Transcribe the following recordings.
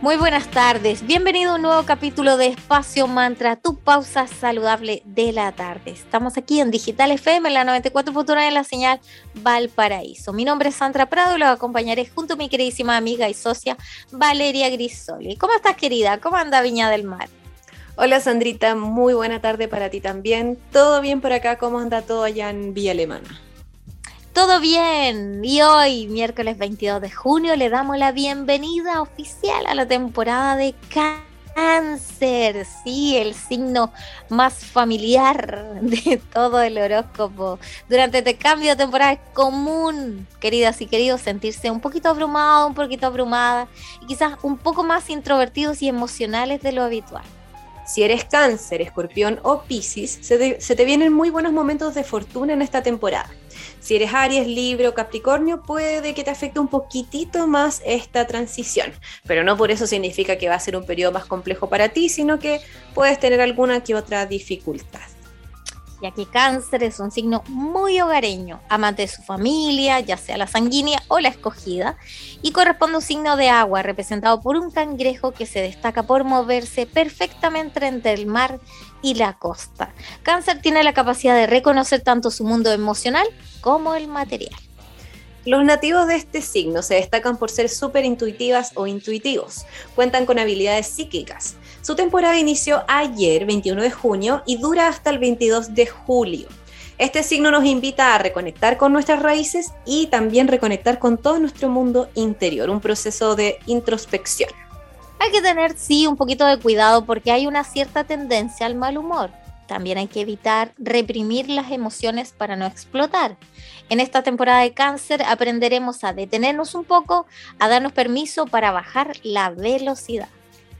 Muy buenas tardes, bienvenido a un nuevo capítulo de Espacio Mantra, tu pausa saludable de la tarde. Estamos aquí en Digital FM, en la 94.9 en la señal Valparaíso. Mi nombre es Sandra Prado y lo acompañaré junto a mi queridísima amiga y socia Valeria Grisoli. ¿Cómo estás querida? ¿Cómo anda Viña del Mar? Hola Sandrita, muy buena tarde para ti también. ¿Todo bien por acá? ¿Cómo anda todo allá en Villa Alemana? Todo bien. Y hoy, miércoles 22 de junio, le damos la bienvenida oficial a la temporada de cáncer. Sí, el signo más familiar de todo el horóscopo. Durante este cambio de temporada es común, queridas y queridos, sentirse un poquito abrumado, un poquito abrumada y quizás un poco más introvertidos y emocionales de lo habitual. Si eres cáncer, escorpión o piscis, se, se te vienen muy buenos momentos de fortuna en esta temporada. Si eres Aries, Libro, Capricornio, puede que te afecte un poquitito más esta transición, pero no por eso significa que va a ser un periodo más complejo para ti, sino que puedes tener alguna que otra dificultad ya que cáncer es un signo muy hogareño, amante de su familia, ya sea la sanguínea o la escogida, y corresponde a un signo de agua representado por un cangrejo que se destaca por moverse perfectamente entre el mar y la costa. Cáncer tiene la capacidad de reconocer tanto su mundo emocional como el material. Los nativos de este signo se destacan por ser súper intuitivas o intuitivos. Cuentan con habilidades psíquicas. Su temporada inició ayer, 21 de junio, y dura hasta el 22 de julio. Este signo nos invita a reconectar con nuestras raíces y también reconectar con todo nuestro mundo interior, un proceso de introspección. Hay que tener, sí, un poquito de cuidado porque hay una cierta tendencia al mal humor. También hay que evitar reprimir las emociones para no explotar. En esta temporada de cáncer aprenderemos a detenernos un poco, a darnos permiso para bajar la velocidad.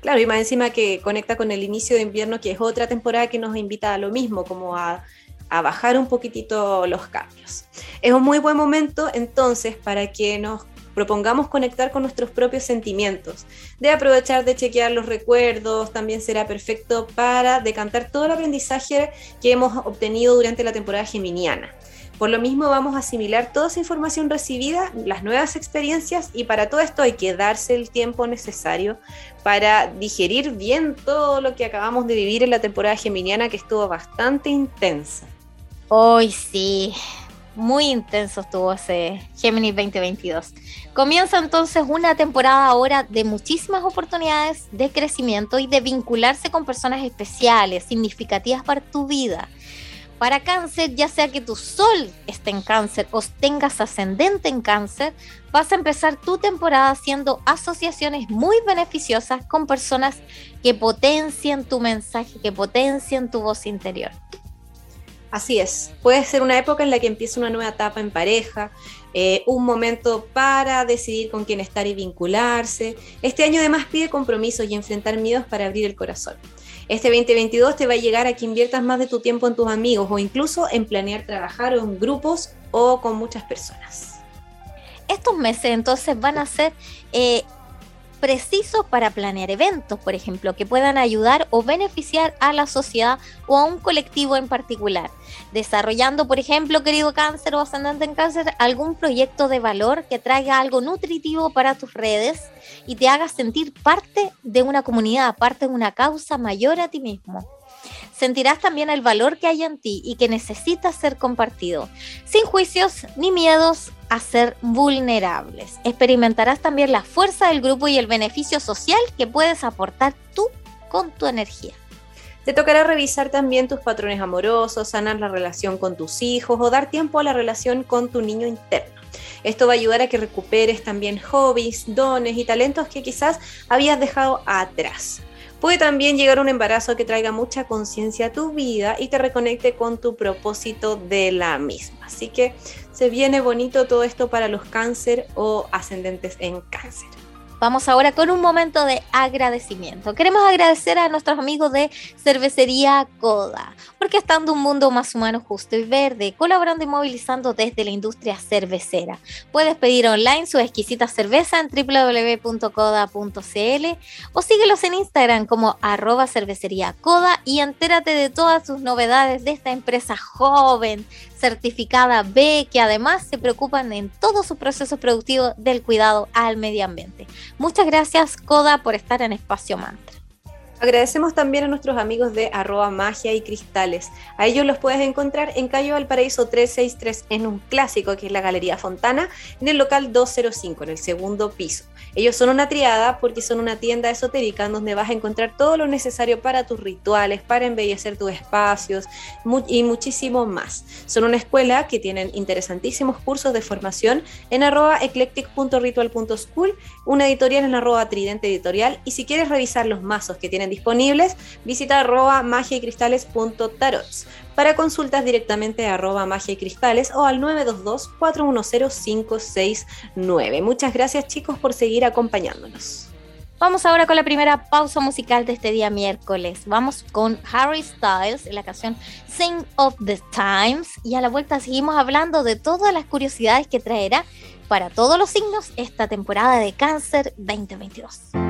Claro, y más encima que conecta con el inicio de invierno, que es otra temporada que nos invita a lo mismo, como a, a bajar un poquitito los cambios. Es un muy buen momento entonces para que nos propongamos conectar con nuestros propios sentimientos, de aprovechar de chequear los recuerdos, también será perfecto para decantar todo el aprendizaje que hemos obtenido durante la temporada geminiana. Por lo mismo vamos a asimilar toda esa información recibida, las nuevas experiencias y para todo esto hay que darse el tiempo necesario para digerir bien todo lo que acabamos de vivir en la temporada geminiana que estuvo bastante intensa. Hoy sí, muy intenso estuvo ese Géminis 2022. Comienza entonces una temporada ahora de muchísimas oportunidades de crecimiento y de vincularse con personas especiales, significativas para tu vida. Para cáncer, ya sea que tu sol esté en cáncer o tengas ascendente en cáncer, vas a empezar tu temporada haciendo asociaciones muy beneficiosas con personas que potencien tu mensaje, que potencien tu voz interior. Así es, puede ser una época en la que empieza una nueva etapa en pareja, eh, un momento para decidir con quién estar y vincularse. Este año además pide compromisos y enfrentar miedos para abrir el corazón. Este 2022 te va a llegar a que inviertas más de tu tiempo en tus amigos o incluso en planear trabajar en grupos o con muchas personas. Estos meses entonces van a ser eh, precisos para planear eventos, por ejemplo, que puedan ayudar o beneficiar a la sociedad o a un colectivo en particular. Desarrollando, por ejemplo, querido cáncer o ascendente en cáncer, algún proyecto de valor que traiga algo nutritivo para tus redes y te haga sentir parte de una comunidad, parte de una causa mayor a ti mismo sentirás también el valor que hay en ti y que necesita ser compartido, sin juicios ni miedos a ser vulnerables. Experimentarás también la fuerza del grupo y el beneficio social que puedes aportar tú con tu energía. Te tocará revisar también tus patrones amorosos, sanar la relación con tus hijos o dar tiempo a la relación con tu niño interno. Esto va a ayudar a que recuperes también hobbies, dones y talentos que quizás habías dejado atrás. Puede también llegar un embarazo que traiga mucha conciencia a tu vida y te reconecte con tu propósito de la misma. Así que se viene bonito todo esto para los cáncer o ascendentes en cáncer. Vamos ahora con un momento de agradecimiento. Queremos agradecer a nuestros amigos de Cervecería Coda, porque estando un mundo más humano, justo y verde, colaborando y movilizando desde la industria cervecera. Puedes pedir online su exquisita cerveza en www.coda.cl o síguelos en Instagram como arroba cervecería y entérate de todas sus novedades de esta empresa joven, certificada B, que además se preocupan en todos sus procesos productivos del cuidado al medio ambiente. Muchas gracias, Coda, por estar en Espacio Mantra. Agradecemos también a nuestros amigos de arroba magia y cristales. A ellos los puedes encontrar en Calle Valparaíso 363 en un clásico que es la Galería Fontana, en el local 205, en el segundo piso. Ellos son una triada porque son una tienda esotérica en donde vas a encontrar todo lo necesario para tus rituales, para embellecer tus espacios y muchísimo más. Son una escuela que tienen interesantísimos cursos de formación en arroba eclectic.ritual.school, una editorial en arroba tridente editorial y si quieres revisar los mazos que tienen disponibles, visita arroba magia y cristales.tarots. Para consultas directamente a arroba magia y cristales o al 922-410-569. Muchas gracias chicos por seguir acompañándonos. Vamos ahora con la primera pausa musical de este día miércoles. Vamos con Harry Styles en la canción Sing of the Times y a la vuelta seguimos hablando de todas las curiosidades que traerá para todos los signos esta temporada de cáncer 2022.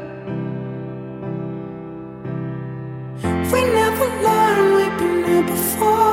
We never learned we've been here before.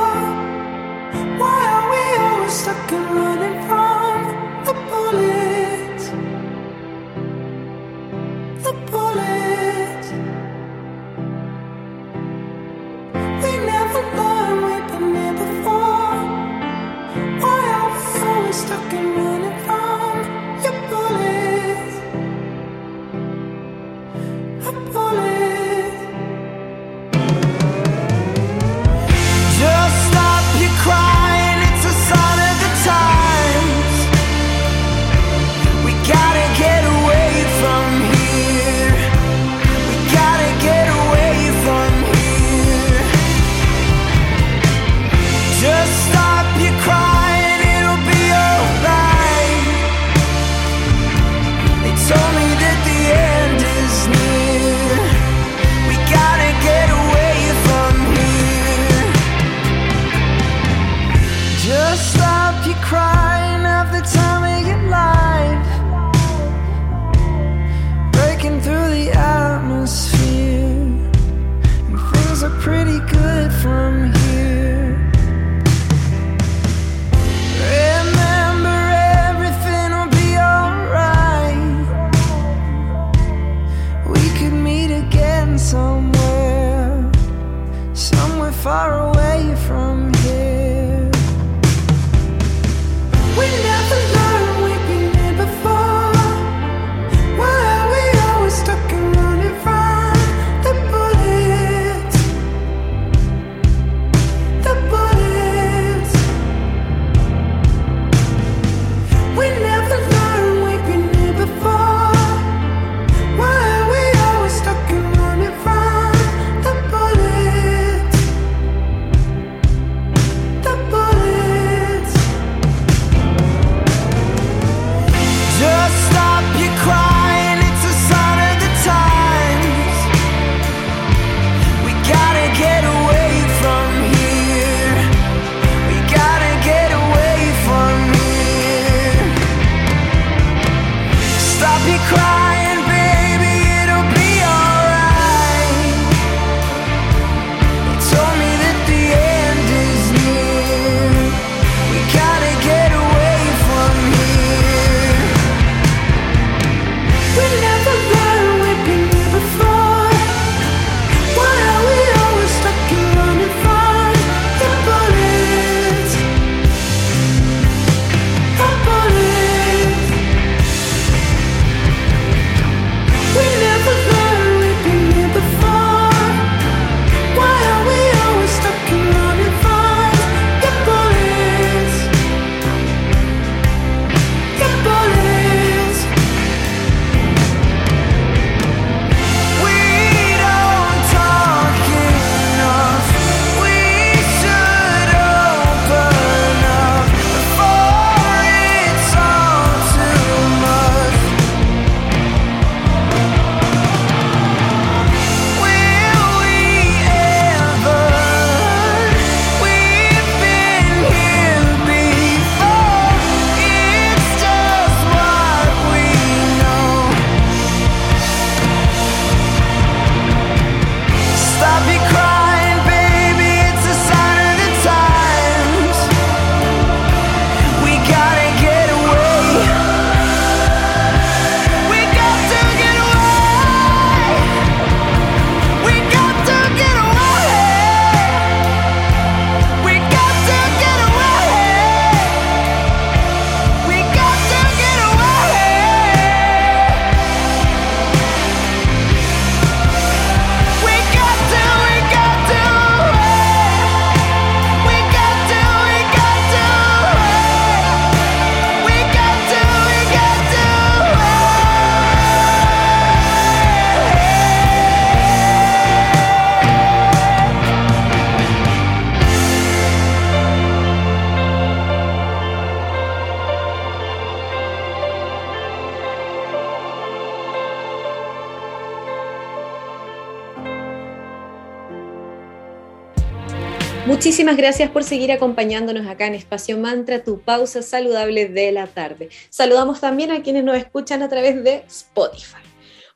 Muchísimas gracias por seguir acompañándonos acá en Espacio Mantra, tu pausa saludable de la tarde. Saludamos también a quienes nos escuchan a través de Spotify.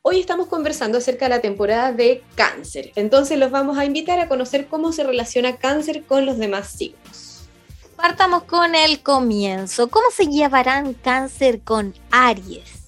Hoy estamos conversando acerca de la temporada de cáncer, entonces los vamos a invitar a conocer cómo se relaciona cáncer con los demás signos. Partamos con el comienzo. ¿Cómo se llevarán cáncer con Aries?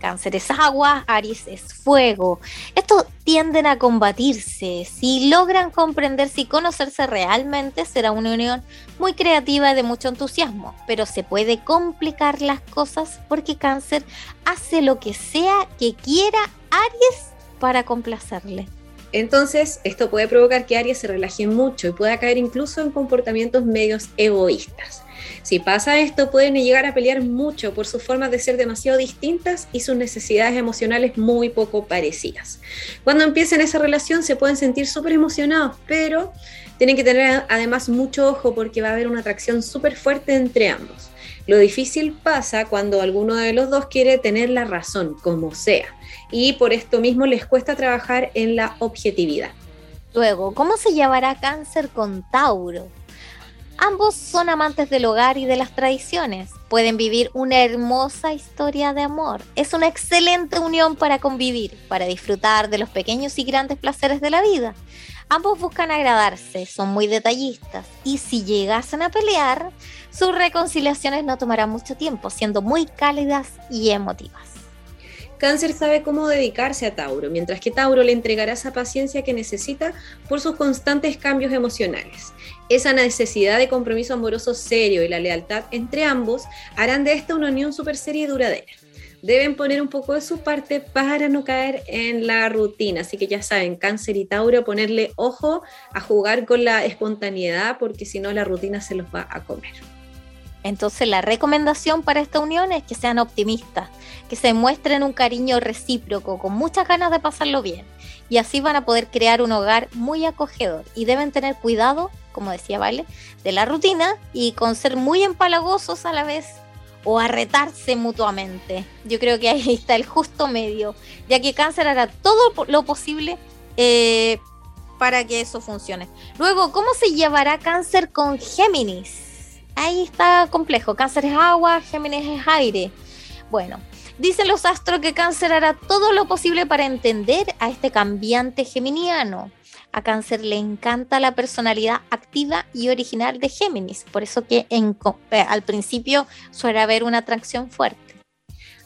Cáncer es agua, Aries es fuego. Estos tienden a combatirse. Si logran comprenderse y conocerse realmente, será una unión muy creativa y de mucho entusiasmo. Pero se puede complicar las cosas porque Cáncer hace lo que sea que quiera Aries para complacerle. Entonces, esto puede provocar que Aries se relaje mucho y pueda caer incluso en comportamientos medios egoístas. Si pasa esto, pueden llegar a pelear mucho por sus formas de ser demasiado distintas y sus necesidades emocionales muy poco parecidas. Cuando empiecen esa relación se pueden sentir súper emocionados, pero tienen que tener además mucho ojo porque va a haber una atracción súper fuerte entre ambos. Lo difícil pasa cuando alguno de los dos quiere tener la razón, como sea, y por esto mismo les cuesta trabajar en la objetividad. Luego, ¿cómo se llevará cáncer con Tauro? Ambos son amantes del hogar y de las tradiciones. Pueden vivir una hermosa historia de amor. Es una excelente unión para convivir, para disfrutar de los pequeños y grandes placeres de la vida. Ambos buscan agradarse, son muy detallistas y si llegasen a pelear, sus reconciliaciones no tomarán mucho tiempo, siendo muy cálidas y emotivas. Cáncer sabe cómo dedicarse a Tauro, mientras que Tauro le entregará esa paciencia que necesita por sus constantes cambios emocionales. Esa necesidad de compromiso amoroso serio y la lealtad entre ambos harán de esta una unión súper seria y duradera. Deben poner un poco de su parte para no caer en la rutina. Así que ya saben, cáncer y Tauro, ponerle ojo a jugar con la espontaneidad porque si no la rutina se los va a comer. Entonces la recomendación para esta unión es que sean optimistas, que se muestren un cariño recíproco, con muchas ganas de pasarlo bien. Y así van a poder crear un hogar muy acogedor. Y deben tener cuidado, como decía Vale, de la rutina y con ser muy empalagosos a la vez o a retarse mutuamente. Yo creo que ahí está el justo medio, ya que Cáncer hará todo lo posible eh, para que eso funcione. Luego, ¿cómo se llevará Cáncer con Géminis? Ahí está complejo. Cáncer es agua, Géminis es aire. Bueno, dicen los astros que Cáncer hará todo lo posible para entender a este cambiante geminiano. A Cáncer le encanta la personalidad activa y original de Géminis, por eso que eh, al principio suele haber una atracción fuerte.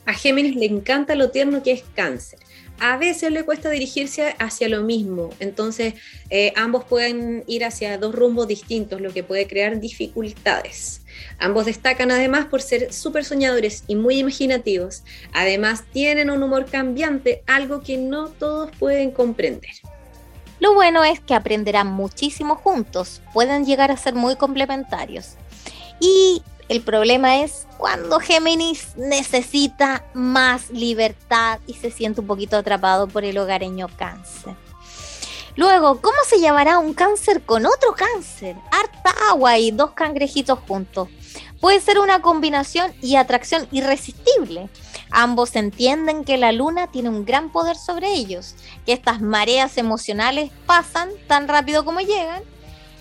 A Géminis le encanta lo tierno que es Cáncer a veces le cuesta dirigirse hacia lo mismo, entonces eh, ambos pueden ir hacia dos rumbos distintos, lo que puede crear dificultades. Ambos destacan además por ser súper soñadores y muy imaginativos. Además tienen un humor cambiante, algo que no todos pueden comprender. Lo bueno es que aprenderán muchísimo juntos, pueden llegar a ser muy complementarios. Y el problema es cuando Géminis necesita más libertad y se siente un poquito atrapado por el hogareño cáncer. Luego, ¿cómo se llamará un cáncer con otro cáncer? Harta agua y dos cangrejitos juntos. Puede ser una combinación y atracción irresistible. Ambos entienden que la luna tiene un gran poder sobre ellos, que estas mareas emocionales pasan tan rápido como llegan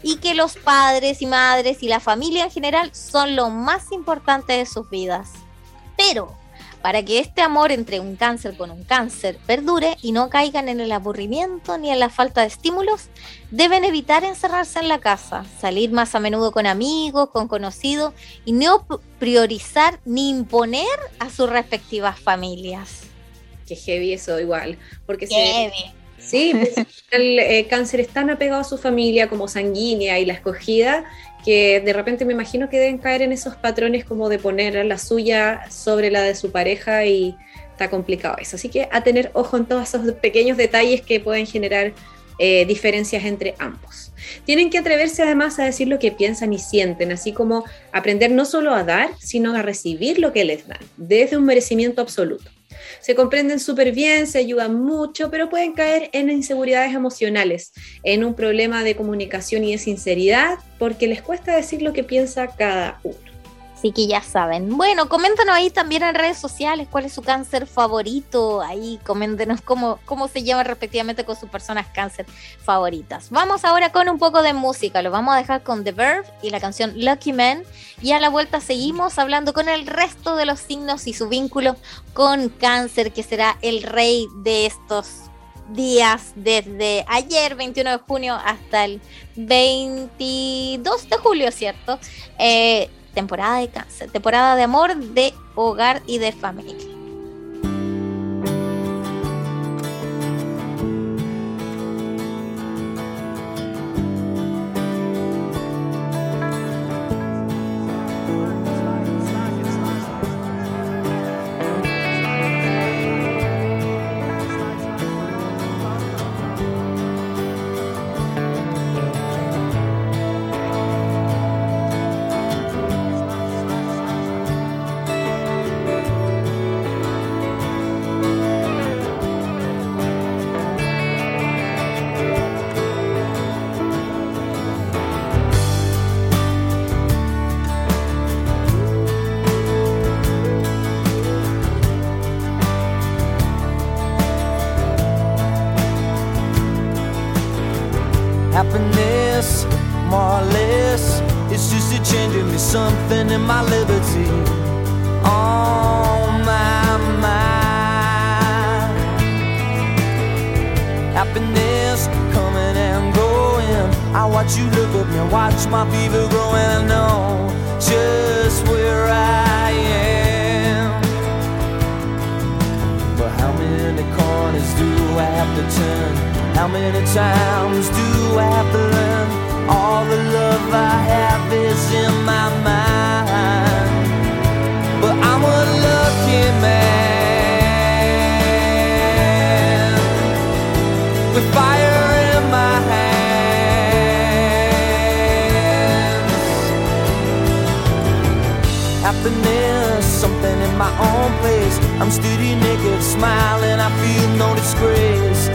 y que los padres y madres y la familia en general son lo más importante de sus vidas. Pero para que este amor entre un cáncer con un cáncer perdure y no caigan en el aburrimiento ni en la falta de estímulos, deben evitar encerrarse en la casa, salir más a menudo con amigos, con conocidos y no priorizar ni imponer a sus respectivas familias. Que heavy eso igual, porque heavy. Sí, pues, el eh, cáncer es tan apegado a su familia como sanguínea y la escogida que de repente me imagino que deben caer en esos patrones como de poner la suya sobre la de su pareja y está complicado eso. Así que a tener ojo en todos esos pequeños detalles que pueden generar eh, diferencias entre ambos. Tienen que atreverse además a decir lo que piensan y sienten, así como aprender no solo a dar, sino a recibir lo que les dan, desde un merecimiento absoluto se comprenden súper bien, se ayudan mucho, pero pueden caer en inseguridades emocionales, en un problema de comunicación y de sinceridad, porque les cuesta decir lo que piensa cada uno. Así que ya saben. Bueno, coméntanos ahí también en redes sociales cuál es su cáncer favorito. Ahí coméntenos cómo, cómo se llama respectivamente con sus personas cáncer favoritas. Vamos ahora con un poco de música. Lo vamos a dejar con The Verb y la canción Lucky Man. Y a la vuelta seguimos hablando con el resto de los signos y su vínculo con cáncer, que será el rey de estos días desde ayer 21 de junio hasta el 22 de julio, ¿cierto? Eh, temporada de cáncer, temporada de amor, de hogar y de familia. My liberty. On my mind. Happiness coming and going. I watch you look at me, watch my fever growing. I know just where I am. But how many corners do I have to turn? How many times do I have to learn? All the love I have is in my mind. But I'm a lucky man with fire in my hands. Happiness, something in my own place. I'm steady naked, smiling. I feel no disgrace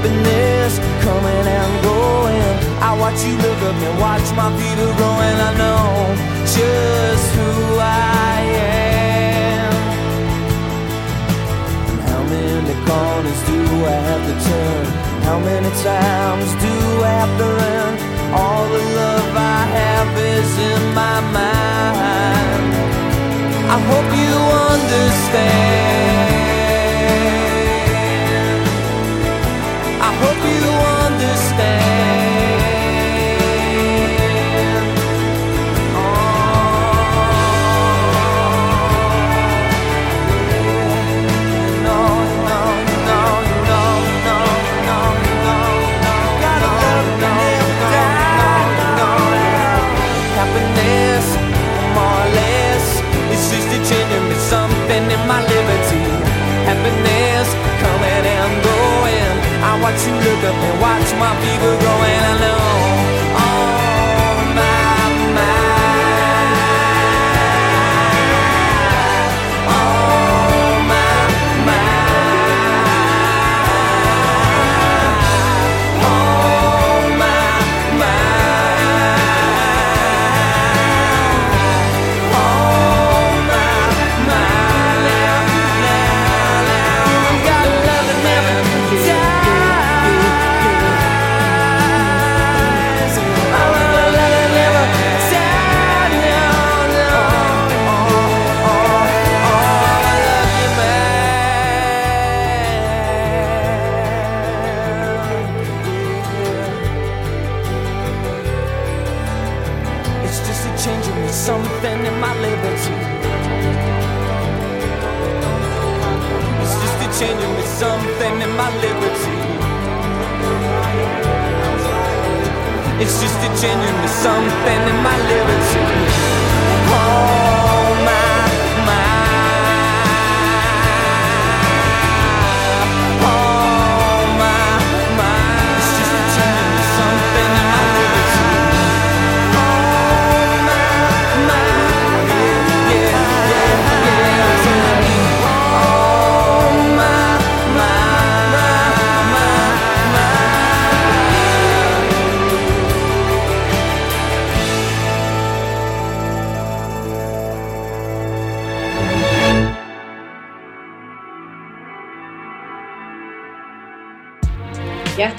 Happiness coming and going. I watch you look at me, watch my fever growing. I know just who I am. And how many corners do I have to turn? How many times do I have to learn? All the love I have is in my mind. I hope you understand. help me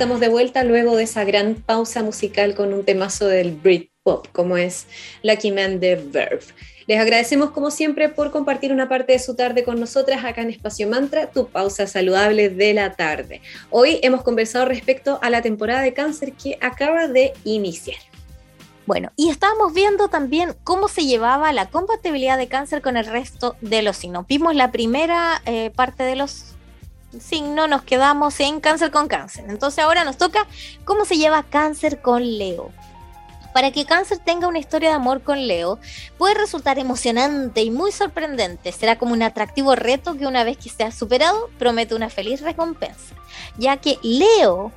estamos de vuelta luego de esa gran pausa musical con un temazo del Britpop, como es Lucky Man de Verve. Les agradecemos como siempre por compartir una parte de su tarde con nosotras acá en Espacio Mantra, tu pausa saludable de la tarde. Hoy hemos conversado respecto a la temporada de cáncer que acaba de iniciar. Bueno, y estábamos viendo también cómo se llevaba la compatibilidad de cáncer con el resto de los signos. Vimos la primera eh, parte de los signos, nos quedamos en cáncer con cáncer. Entonces ahora nos toca cómo se lleva cáncer con Leo. Para que Cáncer tenga una historia de amor con Leo, puede resultar emocionante y muy sorprendente. Será como un atractivo reto que una vez que sea superado, promete una feliz recompensa. Ya que Leo,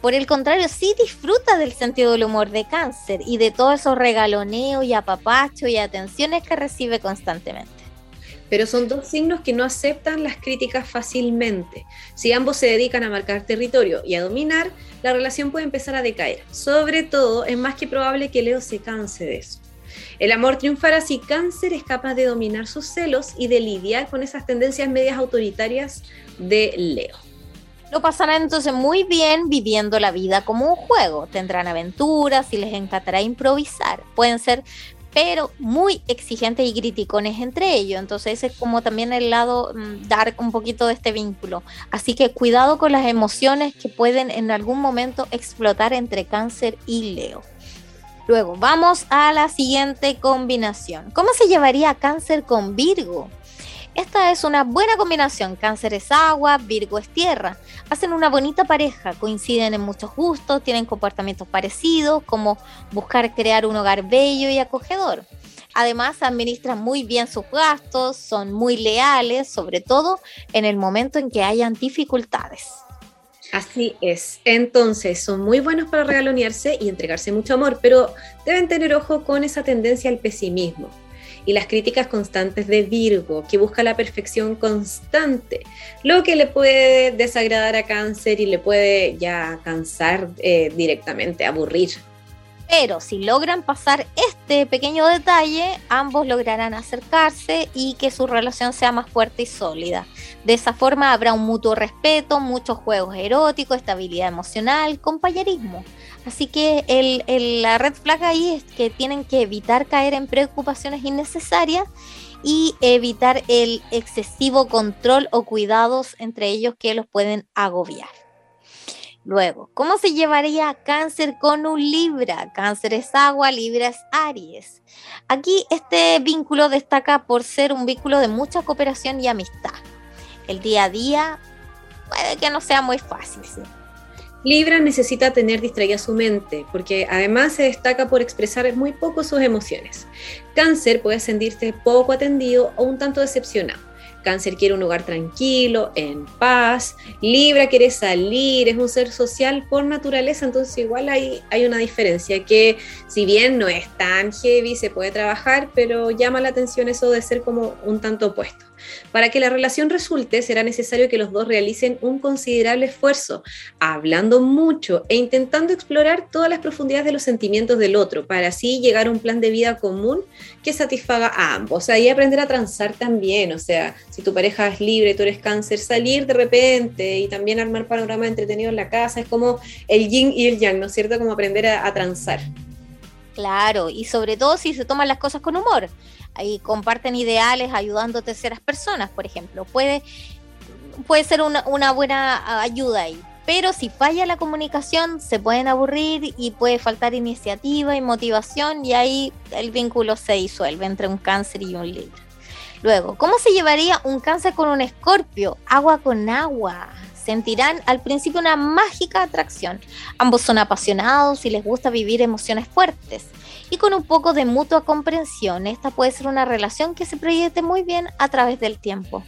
por el contrario, sí disfruta del sentido del humor de Cáncer y de todos esos regaloneos y apapachos y atenciones que recibe constantemente pero son dos signos que no aceptan las críticas fácilmente. Si ambos se dedican a marcar territorio y a dominar, la relación puede empezar a decaer. Sobre todo, es más que probable que Leo se canse de eso. El amor triunfará si Cáncer es capaz de dominar sus celos y de lidiar con esas tendencias medias autoritarias de Leo. Lo pasarán entonces muy bien viviendo la vida como un juego. Tendrán aventuras y les encantará improvisar. Pueden ser pero muy exigentes y criticones entre ellos. Entonces ese es como también el lado mm, dar un poquito de este vínculo. Así que cuidado con las emociones que pueden en algún momento explotar entre cáncer y Leo. Luego, vamos a la siguiente combinación. ¿Cómo se llevaría cáncer con Virgo? Esta es una buena combinación. Cáncer es agua, Virgo es tierra. Hacen una bonita pareja, coinciden en muchos gustos, tienen comportamientos parecidos, como buscar crear un hogar bello y acogedor. Además, administran muy bien sus gastos, son muy leales, sobre todo en el momento en que hayan dificultades. Así es. Entonces, son muy buenos para regalonearse y entregarse mucho amor, pero deben tener ojo con esa tendencia al pesimismo y las críticas constantes de Virgo, que busca la perfección constante, lo que le puede desagradar a cáncer y le puede ya cansar eh, directamente, aburrir. Pero si logran pasar este pequeño detalle, ambos lograrán acercarse y que su relación sea más fuerte y sólida. De esa forma habrá un mutuo respeto, muchos juegos eróticos, estabilidad emocional, compañerismo. Así que la red flag ahí es que tienen que evitar caer en preocupaciones innecesarias y evitar el excesivo control o cuidados entre ellos que los pueden agobiar. Luego, ¿cómo se llevaría cáncer con un Libra? Cáncer es agua, Libra es Aries. Aquí este vínculo destaca por ser un vínculo de mucha cooperación y amistad. El día a día puede que no sea muy fácil. ¿sí? Libra necesita tener distraída su mente, porque además se destaca por expresar muy poco sus emociones. Cáncer puede sentirse poco atendido o un tanto decepcionado. Cáncer quiere un lugar tranquilo, en paz. Libra quiere salir, es un ser social por naturaleza, entonces igual hay, hay una diferencia que si bien no es tan heavy, se puede trabajar, pero llama la atención eso de ser como un tanto opuesto. Para que la relación resulte, será necesario que los dos realicen un considerable esfuerzo, hablando mucho e intentando explorar todas las profundidades de los sentimientos del otro, para así llegar a un plan de vida común que satisfaga a ambos. O sea, y aprender a transar también, o sea, si tu pareja es libre, tú eres cáncer, salir de repente y también armar panorama entretenido en la casa, es como el yin y el yang, ¿no es cierto? Como aprender a, transar. Claro, y sobre todo si se toman las cosas con humor y comparten ideales ayudando a terceras personas, por ejemplo. Puede, puede ser una, una buena ayuda ahí. Pero si falla la comunicación, se pueden aburrir y puede faltar iniciativa y motivación y ahí el vínculo se disuelve entre un cáncer y un libro. Luego, ¿cómo se llevaría un cáncer con un escorpio? Agua con agua. Sentirán al principio una mágica atracción. Ambos son apasionados y les gusta vivir emociones fuertes y con un poco de mutua comprensión. Esta puede ser una relación que se proyecte muy bien a través del tiempo.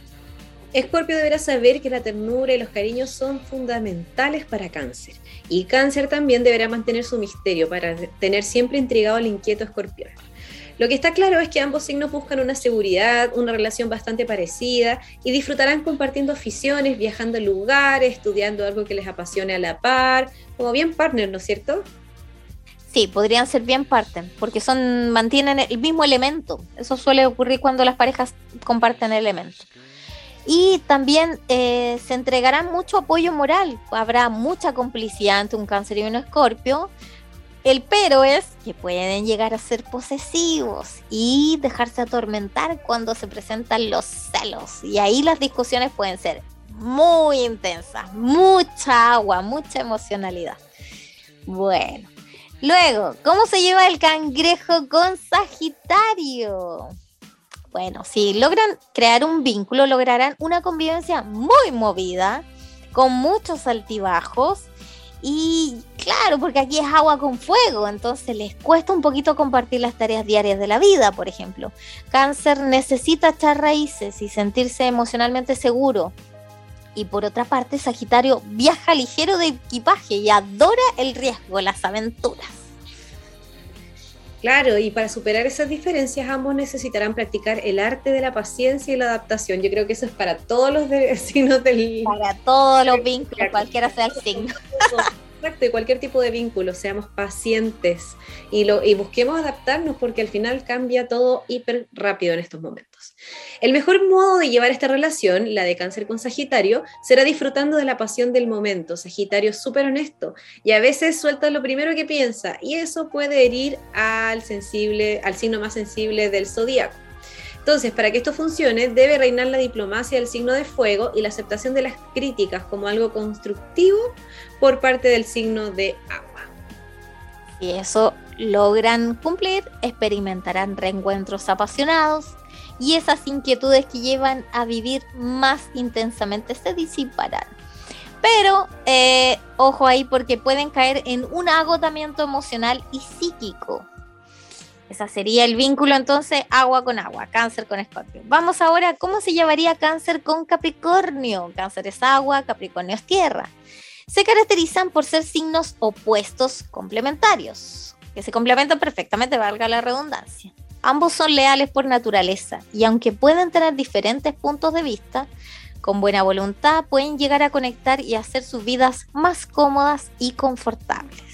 Escorpio deberá saber que la ternura y los cariños son fundamentales para Cáncer. Y Cáncer también deberá mantener su misterio para tener siempre intrigado al inquieto escorpión. Lo que está claro es que ambos signos buscan una seguridad, una relación bastante parecida y disfrutarán compartiendo aficiones, viajando a lugares, estudiando algo que les apasione a la par, como bien partner, ¿no es cierto? Sí, podrían ser bien parte, porque son mantienen el mismo elemento. Eso suele ocurrir cuando las parejas comparten elementos. Y también eh, se entregarán mucho apoyo moral, habrá mucha complicidad ante un cáncer y un escorpio. El pero es que pueden llegar a ser posesivos y dejarse atormentar cuando se presentan los celos. Y ahí las discusiones pueden ser muy intensas, mucha agua, mucha emocionalidad. Bueno, luego, ¿cómo se lleva el cangrejo con Sagitario? Bueno, si logran crear un vínculo, lograrán una convivencia muy movida, con muchos altibajos. Y claro, porque aquí es agua con fuego, entonces les cuesta un poquito compartir las tareas diarias de la vida, por ejemplo. Cáncer necesita echar raíces y sentirse emocionalmente seguro. Y por otra parte, Sagitario viaja ligero de equipaje y adora el riesgo, las aventuras. Claro, y para superar esas diferencias ambos necesitarán practicar el arte de la paciencia y la adaptación. Yo creo que eso es para todos los de- signos del... Para todos los vínculos, cualquiera sea el signo. Exacto, y cualquier tipo de vínculo, seamos pacientes y, lo, y busquemos adaptarnos porque al final cambia todo hiper rápido en estos momentos. El mejor modo de llevar esta relación, la de cáncer con Sagitario, será disfrutando de la pasión del momento. Sagitario es súper honesto y a veces suelta lo primero que piensa y eso puede herir al sensible, al signo más sensible del zodíaco. Entonces, para que esto funcione, debe reinar la diplomacia del signo de fuego y la aceptación de las críticas como algo constructivo por parte del signo de agua. Si eso logran cumplir, experimentarán reencuentros apasionados y esas inquietudes que llevan a vivir más intensamente se disiparán. Pero eh, ojo ahí porque pueden caer en un agotamiento emocional y psíquico. Ese sería el vínculo entonces agua con agua, cáncer con escorpio. Vamos ahora, ¿cómo se llevaría cáncer con Capricornio? Cáncer es agua, Capricornio es tierra. Se caracterizan por ser signos opuestos complementarios, que se complementan perfectamente, valga la redundancia. Ambos son leales por naturaleza y aunque pueden tener diferentes puntos de vista, con buena voluntad pueden llegar a conectar y hacer sus vidas más cómodas y confortables.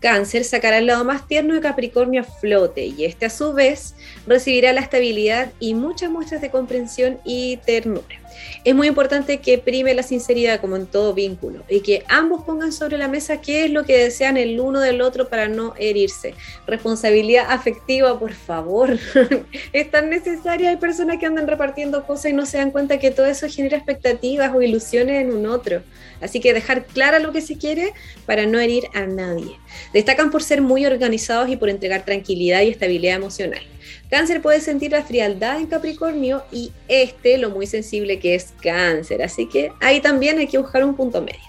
Cáncer sacará el lado más tierno de Capricornio a flote y este a su vez recibirá la estabilidad y muchas muestras de comprensión y ternura. Es muy importante que prime la sinceridad como en todo vínculo y que ambos pongan sobre la mesa qué es lo que desean el uno del otro para no herirse. Responsabilidad afectiva, por favor. es tan necesaria. Hay personas que andan repartiendo cosas y no se dan cuenta que todo eso genera expectativas o ilusiones en un otro. Así que dejar clara lo que se quiere para no herir a nadie. Destacan por ser muy organizados y por entregar tranquilidad y estabilidad emocional. Cáncer puede sentir la frialdad en Capricornio y este lo muy sensible que es Cáncer. Así que ahí también hay que buscar un punto medio.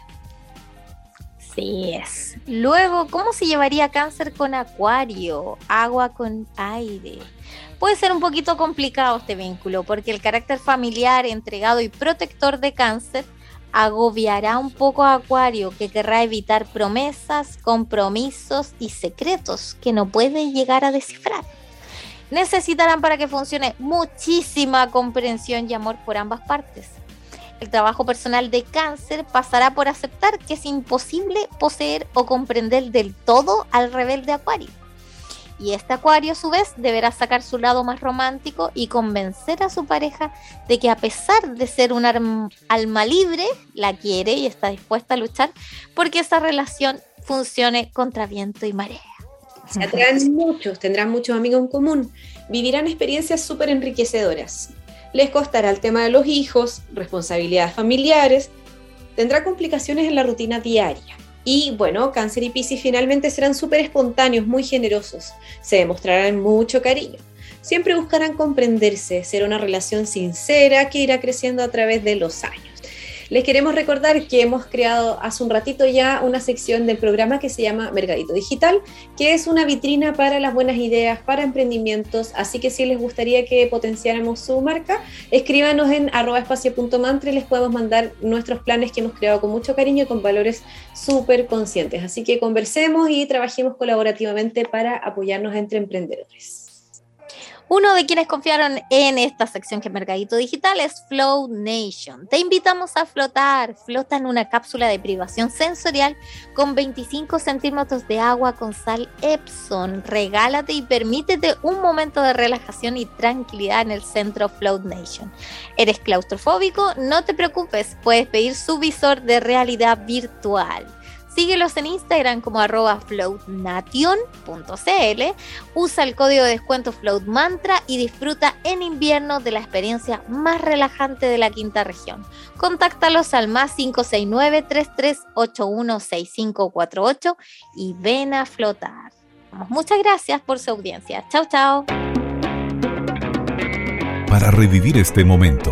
Sí es. Luego, ¿cómo se llevaría cáncer con acuario? Agua con aire. Puede ser un poquito complicado este vínculo porque el carácter familiar, entregado y protector de cáncer agobiará un poco a Acuario, que querrá evitar promesas, compromisos y secretos que no puede llegar a descifrar. Necesitarán para que funcione muchísima comprensión y amor por ambas partes. El trabajo personal de cáncer pasará por aceptar que es imposible poseer o comprender del todo al rebelde Acuario. Y este Acuario a su vez deberá sacar su lado más romántico y convencer a su pareja de que a pesar de ser un alma libre, la quiere y está dispuesta a luchar porque esa relación funcione contra viento y marea. Se atraen muchos, tendrán muchos amigos en común, vivirán experiencias súper enriquecedoras. Les costará el tema de los hijos, responsabilidades familiares, tendrá complicaciones en la rutina diaria. Y bueno, Cáncer y Piscis finalmente serán súper espontáneos, muy generosos. Se demostrarán mucho cariño. Siempre buscarán comprenderse, ser una relación sincera que irá creciendo a través de los años. Les queremos recordar que hemos creado hace un ratito ya una sección del programa que se llama Mercadito Digital, que es una vitrina para las buenas ideas, para emprendimientos. Así que si les gustaría que potenciáramos su marca, escríbanos en arroba espacio.mantra y les podemos mandar nuestros planes que hemos creado con mucho cariño y con valores súper conscientes. Así que conversemos y trabajemos colaborativamente para apoyarnos entre emprendedores. Uno de quienes confiaron en esta sección que es Mercadito Digital es Flow Nation. Te invitamos a flotar. Flota en una cápsula de privación sensorial con 25 centímetros de agua con sal Epson. Regálate y permítete un momento de relajación y tranquilidad en el centro Float Nation. ¿Eres claustrofóbico? No te preocupes, puedes pedir su visor de realidad virtual. Síguelos en Instagram como arroba floatnation.cl, usa el código de descuento FloatMantra y disfruta en invierno de la experiencia más relajante de la quinta región. Contáctalos al más 569-3381-6548 y ven a flotar. Muchas gracias por su audiencia. Chao, chao. Para revivir este momento,